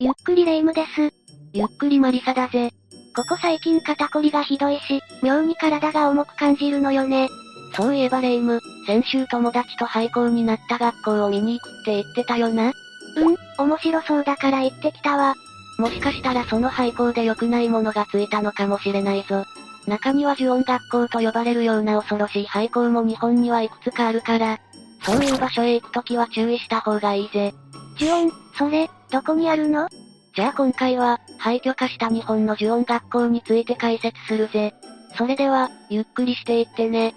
ゆっくりレ夢ムです。ゆっくりマリサだぜ。ここ最近肩こりがひどいし、妙に体が重く感じるのよね。そういえばレ夢ム、先週友達と廃校になった学校を見に行くって言ってたよな。うん、面白そうだから行ってきたわ。もしかしたらその廃校で良くないものがついたのかもしれないぞ。中には呪音学校と呼ばれるような恐ろしい廃校も日本にはいくつかあるから、そういう場所へ行くときは注意した方がいいぜ。呪音、それ、どこにあるの？じゃあ今回は、廃墟化した日本の呪音学校について解説するぜ。それでは、ゆっくりしていってね。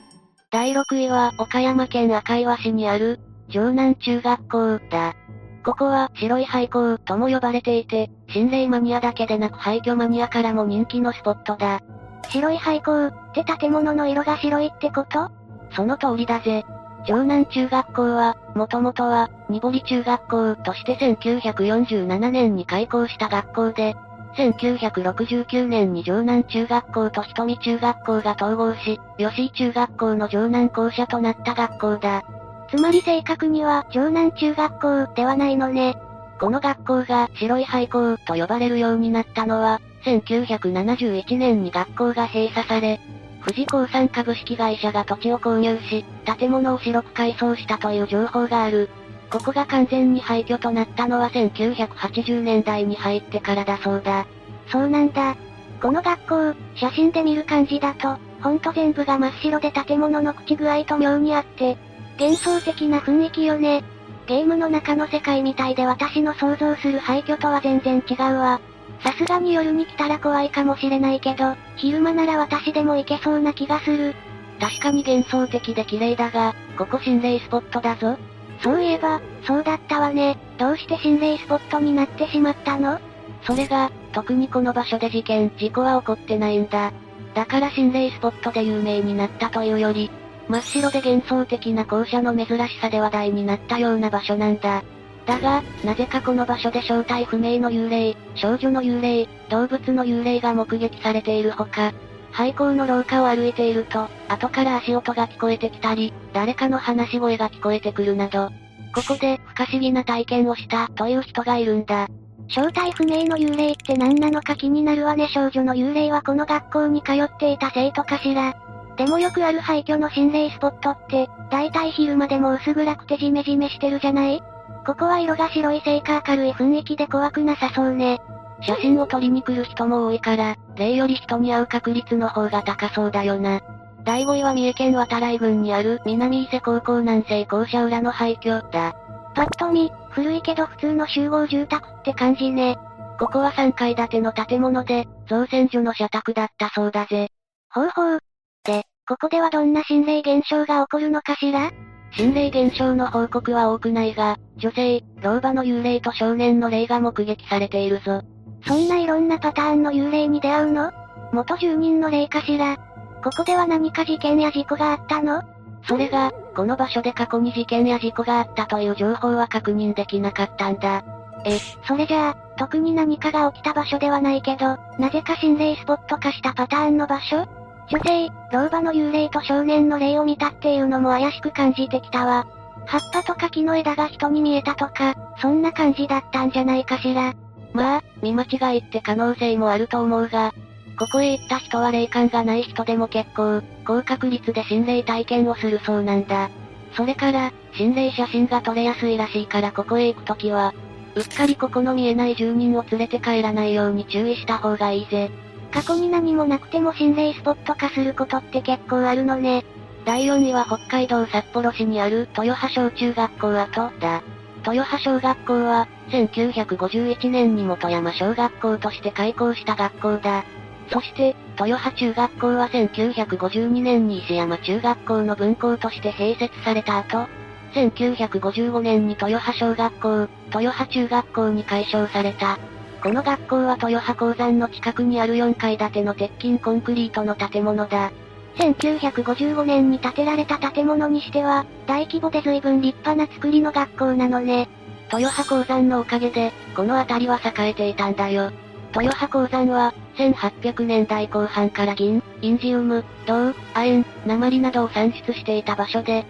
第6位は、岡山県赤岩市にある、城南中学校だ。ここは、白い廃校とも呼ばれていて、心霊マニアだけでなく廃墟マニアからも人気のスポットだ。白い廃校って建物の色が白いってこと？その通りだぜ。城南中学校は、もともとは、ニボリ中学校として1947年に開校した学校で、1969年に城南中学校と瞳中学校が統合し、吉井中学校の城南校舎となった学校だ。つまり正確には、城南中学校ではないのね。この学校が白い廃校と呼ばれるようになったのは、1971年に学校が閉鎖され、富士興産株式会社が土地を購入し、建物を白く改装したという情報がある。ここが完全に廃墟となったのは1980年代に入ってからだそうだ。そうなんだ。この学校、写真で見る感じだと、ほんと全部が真っ白で建物の口具合と妙にあって、幻想的な雰囲気よね。ゲームの中の世界みたいで私の想像する廃墟とは全然違うわ。さすがに夜に来たら怖いかもしれないけど、昼間なら私でも行けそうな気がする。確かに幻想的で綺麗だが、ここ心霊スポットだぞ。そういえば、そうだったわね。どうして心霊スポットになってしまったの？それが、特にこの場所で事件、事故は起こってないんだ。だから心霊スポットで有名になったというより、真っ白で幻想的な校舎の珍しさで話題になったような場所なんだ。だが、なぜかこの場所で正体不明の幽霊、少女の幽霊、動物の幽霊が目撃されているほか、廃校の廊下を歩いていると、後から足音が聞こえてきたり、誰かの話し声が聞こえてくるなど、ここで不可思議な体験をしたという人がいるんだ。正体不明の幽霊って何なのか気になるわね少女の幽霊はこの学校に通っていた生徒かしら。でもよくある廃墟の心霊スポットって、だいたい昼間でも薄暗くてジメジメしてるじゃない？ここは色が白いせいか明るい雰囲気で怖くなさそうね。写真を撮りに来る人も多いから、霊より人に会う確率の方が高そうだよな。第5位は三重県渡来郡にある南伊勢高校南西校舎裏の廃墟だ。パッと見、古いけど普通の集合住宅って感じね。ここは3階建ての建物で、造船所の社宅だったそうだぜ。ほうほう。で、ここではどんな心霊現象が起こるのかしら？心霊現象の報告は多くないが、女性、老婆の幽霊と少年の霊が目撃されているぞ。そんないろんなパターンの幽霊に出会うの？元住人の霊かしら？ここでは何か事件や事故があったの？それが、この場所で過去に事件や事故があったという情報は確認できなかったんだ。え、それじゃあ、特に何かが起きた場所ではないけど、なぜか心霊スポット化したパターンの場所？女性、老婆の幽霊と少年の霊を見たっていうのも怪しく感じてきたわ。葉っぱとか木の枝が人に見えたとか、そんな感じだったんじゃないかしら。まあ、見間違いって可能性もあると思うが、ここへ行った人は霊感がない人でも結構、高確率で心霊体験をするそうなんだ。それから、心霊写真が撮れやすいらしいからここへ行くときは、うっかりここの見えない住人を連れて帰らないように注意した方がいいぜ。過去に何もなくても心霊スポット化することって結構あるのね。第4位は北海道札幌市にある豊葉小中学校跡だ。豊葉小学校は、1951年に本山小学校として開校した学校だ。そして、豊葉中学校は1952年に石山中学校の分校として併設された後、1955年に豊葉小学校、豊葉中学校に改称された。この学校は豊葉鉱山の近くにある4階建ての鉄筋コンクリートの建物だ。1955年に建てられた建物にしては、大規模で随分立派な作りの学校なのね。豊葉鉱山のおかげで、この辺りは栄えていたんだよ。豊葉鉱山は、1800年代後半から銀、インジウム、銅、亜鉛、鉛などを産出していた場所で、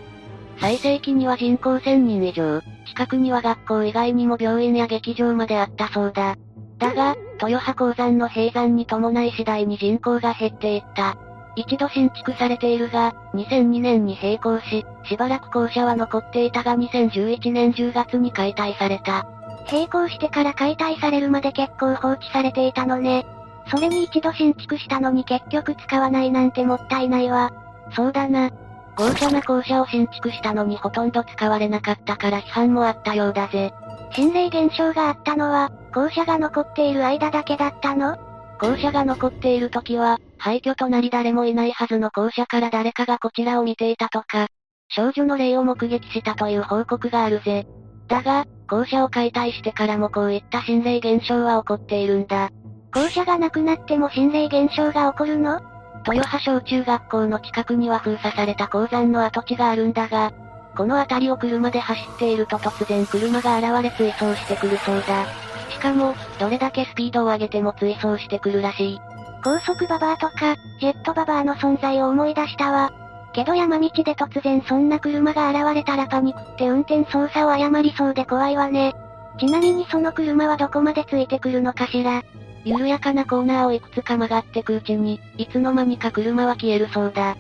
最盛期には人口1000人以上、近くには学校以外にも病院や劇場まであったそうだ。だが、豊葉鉱山の閉山に伴い次第に人口が減っていった。一度新築されているが、2002年に閉校し、しばらく校舎は残っていたが2011年10月に解体された。閉校してから解体されるまで結構放置されていたのね。それに一度新築したのに結局使わないなんてもったいないわ。そうだな。豪華な校舎を新築したのにほとんど使われなかったから批判もあったようだぜ。心霊現象があったのは、校舎が残っている間だけだったの？校舎が残っている時は、廃墟となり誰もいないはずの校舎から誰かがこちらを見ていたとか、少女の霊を目撃したという報告があるぜ。だが、校舎を解体してからもこういった心霊現象は起こっているんだ。校舎がなくなっても心霊現象が起こるの？豊葉小中学校の近くには封鎖された鉱山の跡地があるんだが、この辺りを車で走っていると突然車が現れ追走してくるそうだ。しかも、どれだけスピードを上げても追走してくるらしい。高速ババアとか、ジェットババアの存在を思い出したわ。けど山道で突然そんな車が現れたらパニックって運転操作を誤りそうで怖いわね。ちなみにその車はどこまでついてくるのかしら。緩やかなコーナーをいくつか曲がってくうちに、いつの間にか車は消えるそうだ。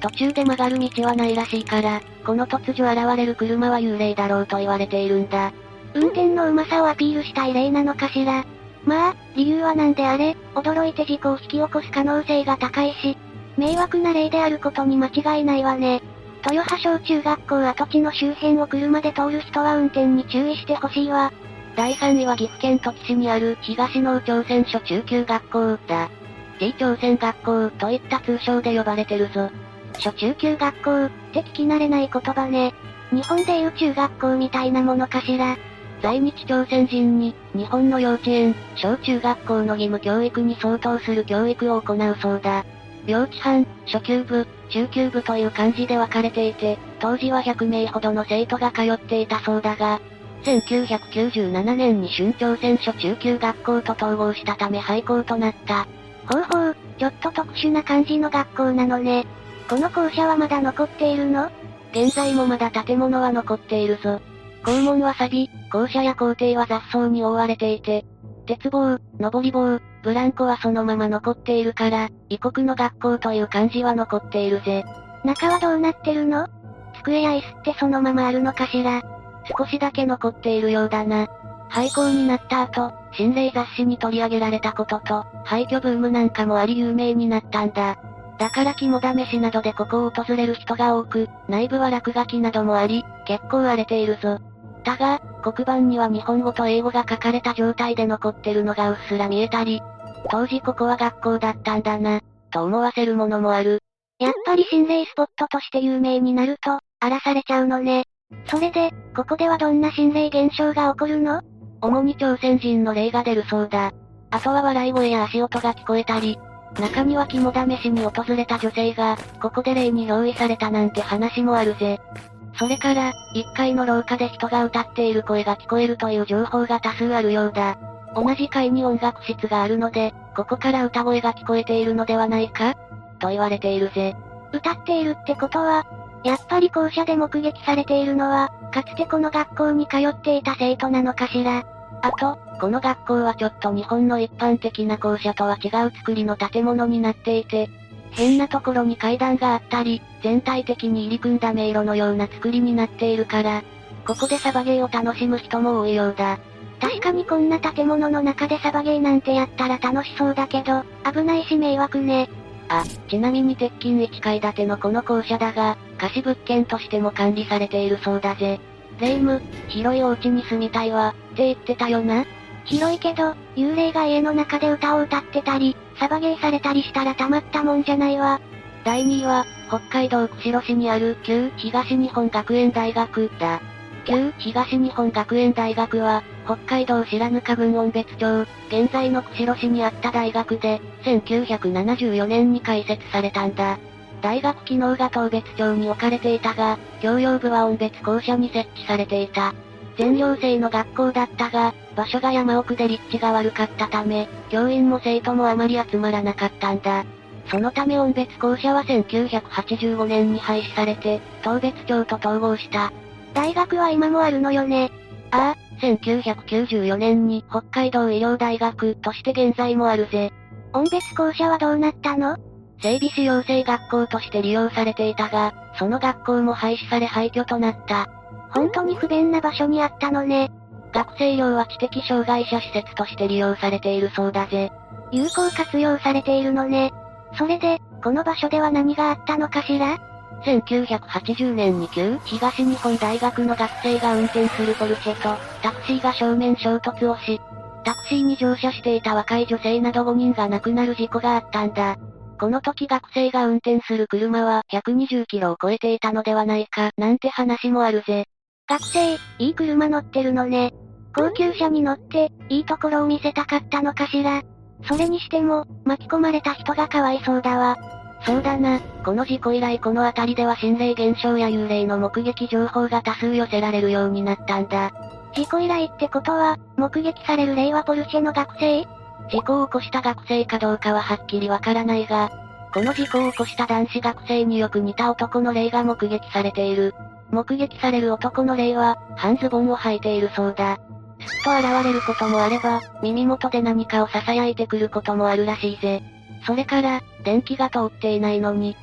途中で曲がる道はないらしいから、この突如現れる車は幽霊だろうと言われているんだ。運転の上手さをアピールしたい例なのかしら。まあ、理由はなんであれ、驚いて事故を引き起こす可能性が高いし、迷惑な例であることに間違いないわね。豊葉小中学校跡地の周辺を車で通る人は運転に注意してほしいわ。第3位は岐阜県土岐市にある東農朝鮮初中級学校だ。T 朝鮮学校といった通称で呼ばれてるぞ。初中級学校って聞き慣れない言葉ね。日本でいう中学校みたいなものかしら。在日朝鮮人に、日本の幼稚園、小中学校の義務教育に相当する教育を行うそうだ。幼稚班、初級部、中級部という漢字で分かれていて、当時は100名ほどの生徒が通っていたそうだが、1997年に春朝鮮初中級学校と統合したため廃校となった。ほうほう、ちょっと特殊な感じの学校なのね。この校舎はまだ残っているの？現在もまだ建物は残っているぞ。校門は錆び、校舎や校庭は雑草に覆われていて、鉄棒、登り棒、ブランコはそのまま残っているから、異国の学校という漢字は残っているぜ。中はどうなってるの？机や椅子ってそのままあるのかしら？少しだけ残っているようだな。廃校になった後、心霊雑誌に取り上げられたことと、廃墟ブームなんかもあり有名になったんだ。だから肝試しなどでここを訪れる人が多く、内部は落書きなどもあり、結構荒れているぞ。だが、黒板には日本語と英語が書かれた状態で残ってるのがうっすら見えたり、当時ここは学校だったんだな、と思わせるものもある。やっぱり心霊スポットとして有名になると、荒らされちゃうのね。それで、ここではどんな心霊現象が起こるの？主に朝鮮人の霊が出るそうだ。あとは笑い声や足音が聞こえたり、中には肝試しに訪れた女性が、ここで霊に憑依されたなんて話もあるぜ。それから、1階の廊下で人が歌っている声が聞こえるという情報が多数あるようだ。同じ階に音楽室があるので、ここから歌声が聞こえているのではないかと言われているぜ。歌っているってことは、やっぱり校舎で目撃されているのは、かつてこの学校に通っていた生徒なのかしら。あと、この学校はちょっと日本の一般的な校舎とは違う作りの建物になっていて、変なところに階段があったり、全体的に入り組んだ迷路のような作りになっているから、ここでサバゲーを楽しむ人も多いようだ。確かにこんな建物の中でサバゲーなんてやったら楽しそうだけど、危ないし迷惑ね。あ、ちなみに鉄筋1階建てのこの校舎だが、貸し物件としても管理されているそうだぜ。霊夢、広いお家に住みたいわ、って言ってたよな。広いけど、幽霊が家の中で歌を歌ってたり、サバゲーされたりしたらたまったもんじゃないわ。第2位は、北海道釧路市にある旧東日本学園大学だ。旧東日本学園大学は、北海道白糠郡音別町、現在の釧路市にあった大学で、1974年に開設されたんだ。大学機能が当別町に置かれていたが、教養部は音別校舎に設置されていた。全寮制の学校だったが、場所が山奥で立地が悪かったため、教員も生徒もあまり集まらなかったんだ。そのため音別校舎は1985年に廃止されて、東別町と統合した。大学は今もあるのよね。ああ、1994年に北海道医療大学として現在もあるぜ。音別校舎はどうなったの？整備士養成学校として利用されていたが、その学校も廃止され廃墟となった。本当に不便な場所にあったのね。学生寮は知的障害者施設として利用されているそうだぜ。有効活用されているのね。それで、この場所では何があったのかしら？1980年に旧東日本大学の学生が運転するポルシェと、タクシーが正面衝突をし、タクシーに乗車していた若い女性など5人が亡くなる事故があったんだ。この時学生が運転する車は120キロを超えていたのではないか、なんて話もあるぜ。学生、いい車乗ってるのね。高級車に乗って、いいところを見せたかったのかしら。それにしても、巻き込まれた人がかわいそうだわ。そうだな、この事故以来この辺りでは心霊現象や幽霊の目撃情報が多数寄せられるようになったんだ。事故以来ってことは、目撃される霊はポルシェの学生？事故を起こした学生かどうかははっきりわからないが、この事故を起こした男子学生によく似た男の霊が目撃されている。目撃される男の霊は、半ズボンを履いているそうだ。すっと現れることもあれば、耳元で何かを囁いてくることもあるらしいぜ。それから、電気が通っていないのに、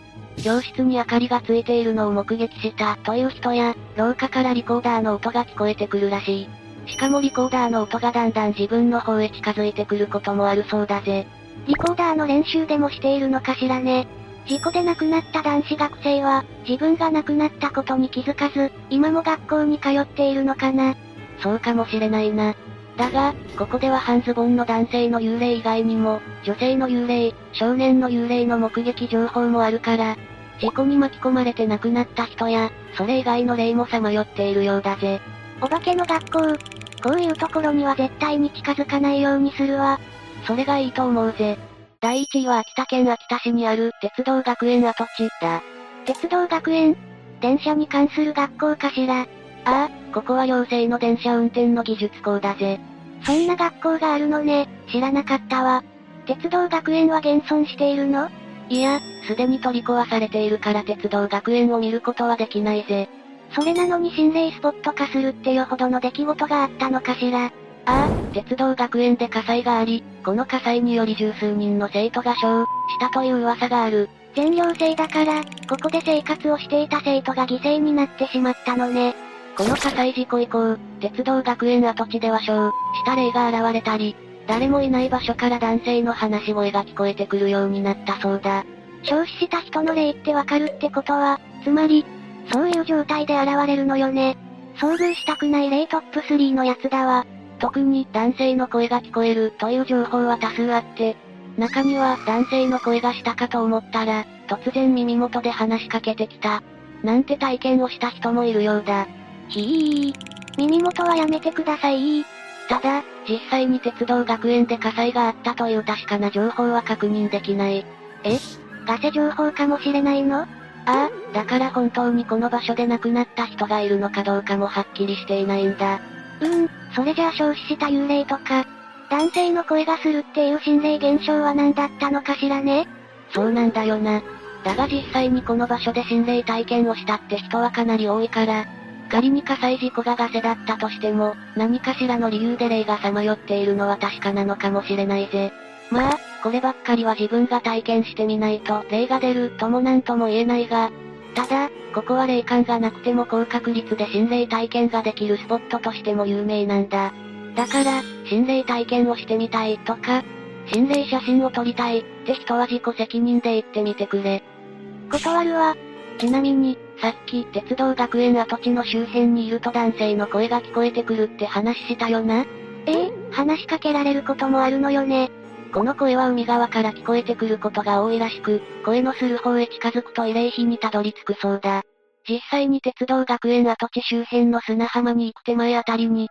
教室に明かりがついているのを目撃したという人や、廊下からリコーダーの音が聞こえてくるらしい。しかもリコーダーの音がだんだん自分の方へ近づいてくることもあるそうだぜ。リコーダーの練習でもしているのかしらね。事故で亡くなった男子学生は、自分が亡くなったことに気づかず、今も学校に通っているのかな。そうかもしれないな。だが、ここでは半ズボンの男性の幽霊以外にも、女性の幽霊、少年の幽霊の目撃情報もあるから、事故に巻き込まれて亡くなった人や、それ以外の霊もさまよっているようだぜ。お化けの学校、こういうところには絶対に近づかないようにするわ。それがいいと思うぜ。第1位は秋田県秋田市にある鉄道学園跡地だ。鉄道学園？電車に関する学校かしら？ああ、ここは行政の電車運転の技術校だぜ。そんな学校があるのね、知らなかったわ。鉄道学園は現存しているの？いや、すでに取り壊されているから鉄道学園を見ることはできないぜ。それなのに心霊スポット化するっていうほどの出来事があったのかしら。ああ、鉄道学園で火災があり、この火災により十数人の生徒が傷したという噂がある。全寮制だから、ここで生活をしていた生徒が犠牲になってしまったのね。この火災事故以降、鉄道学園跡地では傷した霊が現れたり、誰もいない場所から男性の話し声が聞こえてくるようになったそうだ。焼死した人の霊ってわかるってことは、つまり、そういう状態で現れるのよね。遭遇したくない霊トップ3のやつだわ。特に男性の声が聞こえるという情報は多数あって、中には男性の声がしたかと思ったら、突然耳元で話しかけてきた。なんて体験をした人もいるようだ。ひー。耳元はやめてくださいただ、実際に鉄道学園で火災があったという確かな情報は確認できない。え？ガセ情報かもしれないの？ああ、だから本当にこの場所で亡くなった人がいるのかどうかもはっきりしていないんだ。うーん、それじゃあ消死した幽霊とか、男性の声がするっていう心霊現象は何だったのかしらね？そうなんだよな。だが実際にこの場所で心霊体験をしたって人はかなり多いから、仮に火災事故がガセだったとしても、何かしらの理由で霊がさまよっているのは確かなのかもしれないぜ。まあ、こればっかりは自分が体験してみないと霊が出るともなんとも言えないが、ただ、ここは霊感がなくても高確率で心霊体験ができるスポットとしても有名なんだ。だから、心霊体験をしてみたいとか、心霊写真を撮りたいって人は自己責任で行ってみてくれ。断るわ。ちなみに、さっき鉄道学園跡地の周辺にいると男性の声が聞こえてくるって話したよな？ええ話しかけられることもあるのよね。この声は海側から聞こえてくることが多いらしく、声のする方へ近づくと慰霊碑にたどり着くそうだ。実際に鉄道学園跡地周辺の砂浜に行く手前あたりに、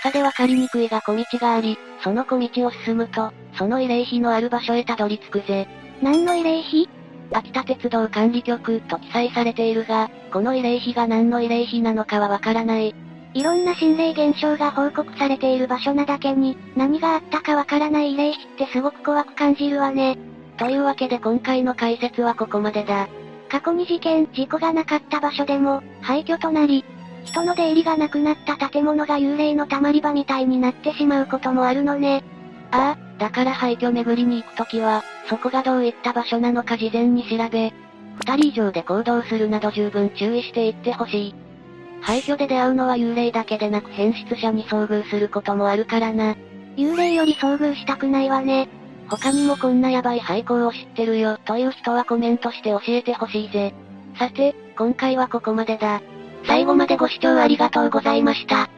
草でわかりにくいが小道があり、その小道を進むと、その慰霊碑のある場所へたどり着くぜ。何の慰霊碑？秋田鉄道管理局と記載されているが、この慰霊碑が何の慰霊碑なのかはわからない。いろんな心霊現象が報告されている場所なだけに、何があったかわからない慰霊碑ってすごく怖く感じるわね。というわけで今回の解説はここまでだ。過去に事件、事故がなかった場所でも、廃墟となり、人の出入りがなくなった建物が幽霊の溜まり場みたいになってしまうこともあるのね。ああ、だから廃墟巡りに行くときは、そこがどういった場所なのか事前に調べ、二人以上で行動するなど十分注意していってほしい。廃墟で出会うのは幽霊だけでなく変質者に遭遇することもあるからな。幽霊より遭遇したくないわね。他にもこんなヤバい廃校を知ってるよという人はコメントして教えてほしいぜ。さて、今回はここまでだ。最後までご視聴ありがとうございました。